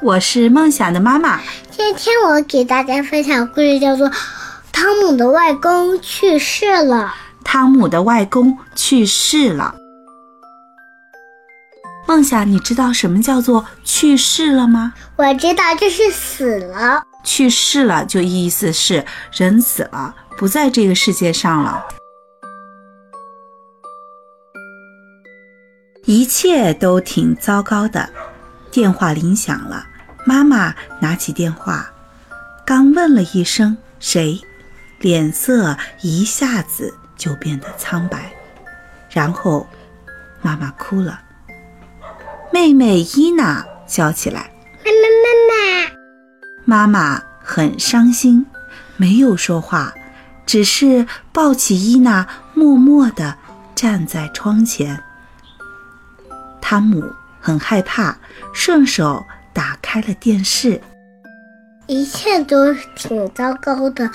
我是梦想的妈妈。今天我给大家分享的故事叫做《汤姆的外公去世了》。汤姆的外公去世了。梦想，你知道什么叫做去世了吗？我知道，就是死了。去世了就意思是人死了，不在这个世界上了。一切都挺糟糕的。电话铃响了，妈妈拿起电话，刚问了一声“谁”，脸色一下子就变得苍白，然后妈妈哭了。妹妹伊娜叫起来：“妈妈，妈妈！”妈妈很伤心，没有说话，只是抱起伊娜，默默地站在窗前。汤姆。很害怕，顺手打开了电视。一切都挺糟糕的，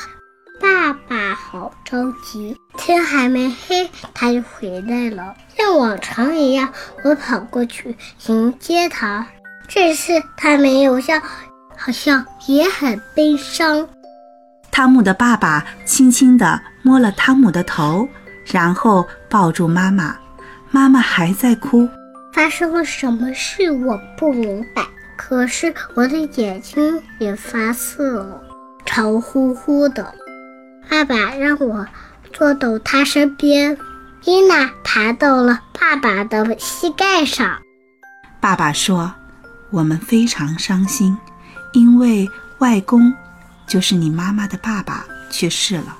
爸爸好着急。天还没黑，他就回来了。像往常一样，我跑过去迎接他。这次他没有笑，好像也很悲伤。汤姆的爸爸轻轻地摸了汤姆的头，然后抱住妈妈。妈妈还在哭。发生了什么事？我不明白。可是我的眼睛也发涩了，潮乎乎的。爸爸让我坐到他身边。伊娜爬到了爸爸的膝盖上。爸爸说：“我们非常伤心，因为外公，就是你妈妈的爸爸去世了。”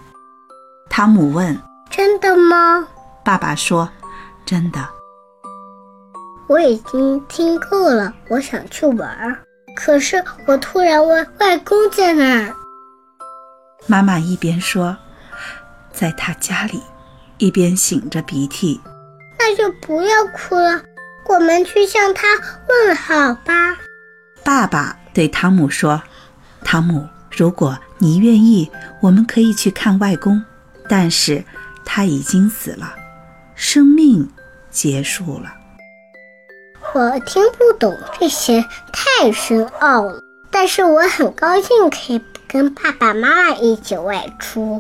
汤姆问：“真的吗？”爸爸说：“真的。”我已经听够了，我想去玩儿。可是我突然问外公在哪儿。妈妈一边说，在他家里，一边擤着鼻涕。那就不要哭了，我们去向他问好吧。爸爸对汤姆说：“汤姆，如果你愿意，我们可以去看外公。但是他已经死了，生命结束了。”我听不懂这些，太深奥了。但是我很高兴可以跟爸爸妈妈一起外出。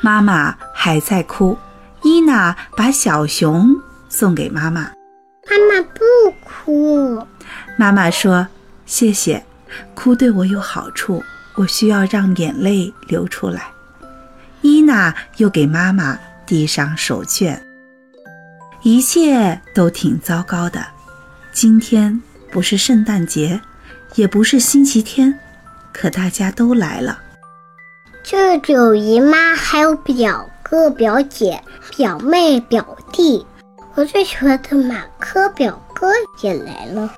妈妈还在哭，伊娜把小熊送给妈妈。妈妈不哭。妈妈说：“谢谢，哭对我有好处，我需要让眼泪流出来。”伊娜又给妈妈递上手绢。一切都挺糟糕的。今天不是圣诞节，也不是星期天，可大家都来了。舅舅、姨妈，还有表哥、表姐、表妹、表弟。我最喜欢的马克表哥也来了。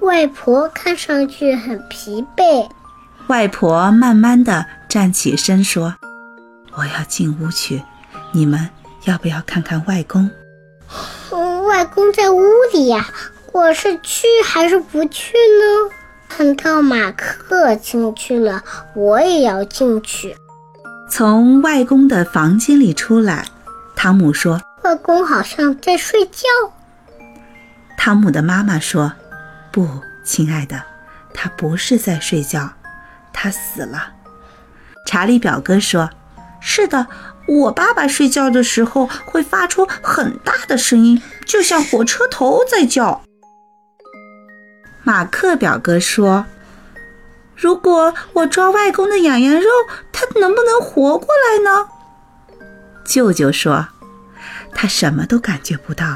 外婆看上去很疲惫。外婆慢慢的站起身说：“我要进屋去，你们要不要看看外公？”外公在屋里呀，我是去还是不去呢？看到马克进去了，我也要进去。从外公的房间里出来，汤姆说：“外公好像在睡觉。”汤姆的妈妈说：“不，亲爱的，他不是在睡觉，他死了。”查理表哥说：“是的。”我爸爸睡觉的时候会发出很大的声音，就像火车头在叫。马克表哥说：“如果我抓外公的痒痒肉，他能不能活过来呢？”舅舅说：“他什么都感觉不到。”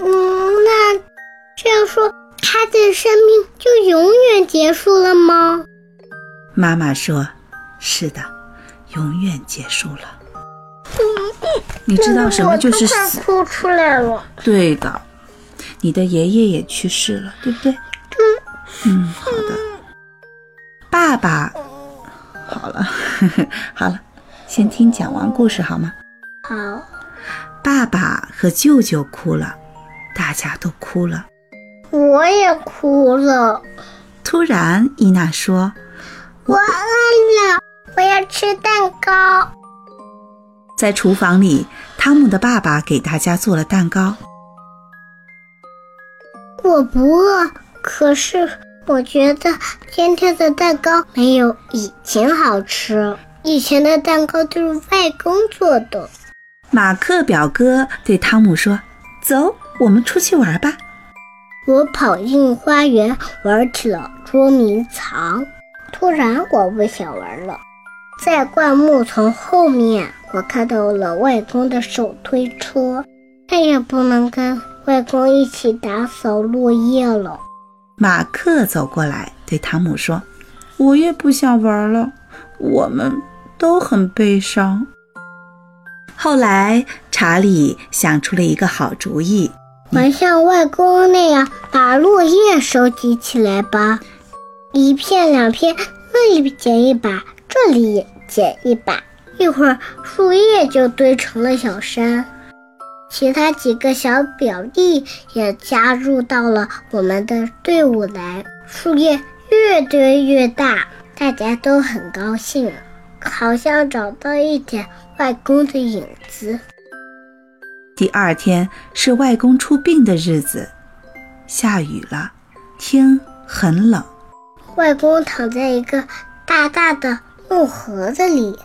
嗯，那这样说，他的生命就永远结束了吗？妈妈说：“是的，永远结束了。”你知道什么就是死？哭出来了。对的，你的爷爷也去世了，对不对？嗯，好的。爸爸爸，好了，好了，先听讲完故事好吗？好，爸爸和舅舅哭了，大家都哭了。我也哭了。突然，伊娜说：“我饿了，我要吃蛋糕。”在厨房里，汤姆的爸爸给大家做了蛋糕。我不饿，可是我觉得今天的蛋糕没有以前好吃。以前的蛋糕都是外公做的。马克表哥对汤姆说：“走，我们出去玩吧。”我跑进花园玩起了捉迷藏。突然，我不想玩了，在灌木丛后面，我看到了外公的手推车，再也不能跟外公一起打扫落叶了。马克走过来对汤姆说：“我也不想玩了，我们都很悲伤。”后来，查理想出了一个好主意：“我们像外公那样把落叶收集起来吧，一片两片，那里捡一把，这里也捡一把，一会儿树叶就堆成了小山。”其他几个小表弟也加入到了我们的队伍来，树叶越堆越大，大家都很高兴，好像找到一点外公的影子。第二天是外公出殡的日子，下雨了，天很冷。外公躺在一个大大的木盒子里，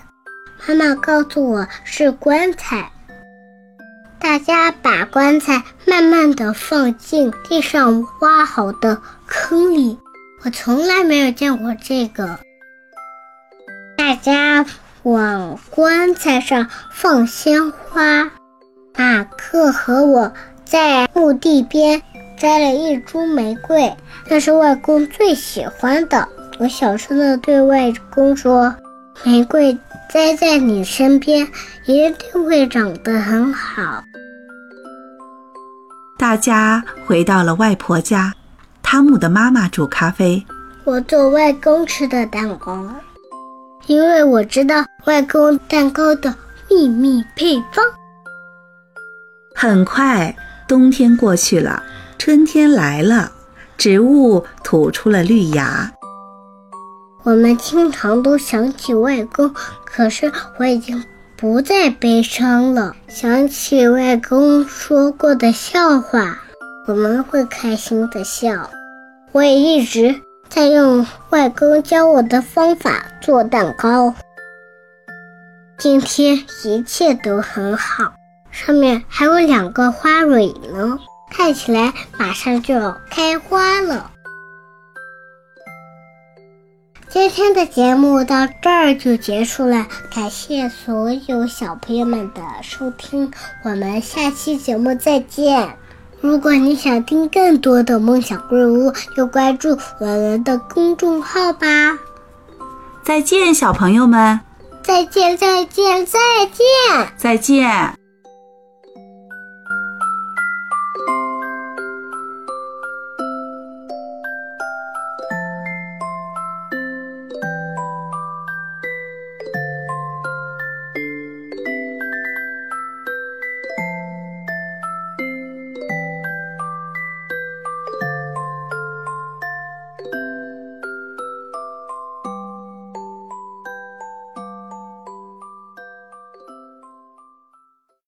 妈妈告诉我是棺材。大家把棺材慢慢的放进地上挖好的坑里。我从来没有见过这个。大家往棺材上放鲜花。马克和我在墓地边摘了一株玫瑰，那是外公最喜欢的。我小声的对外公说：“玫瑰栽在你身边，一定会长得很好。”大家回到了外婆家，汤姆的妈妈煮咖啡，我做外公吃的蛋糕，因为我知道外公蛋糕的秘密配方。很快，冬天过去了，春天来了，植物吐出了绿芽。我们经常都想起外公，可是我已经。不再悲伤了。想起外公说过的笑话，我们会开心的笑。我也一直在用外公教我的方法做蛋糕。今天一切都很好，上面还有两个花蕊呢，看起来马上就要开花了。今天的节目到这儿就结束了，感谢所有小朋友们的收听，我们下期节目再见。如果你想听更多的梦想故事屋，就关注我们的公众号吧。再见，小朋友们！再见，再见，再见，再见。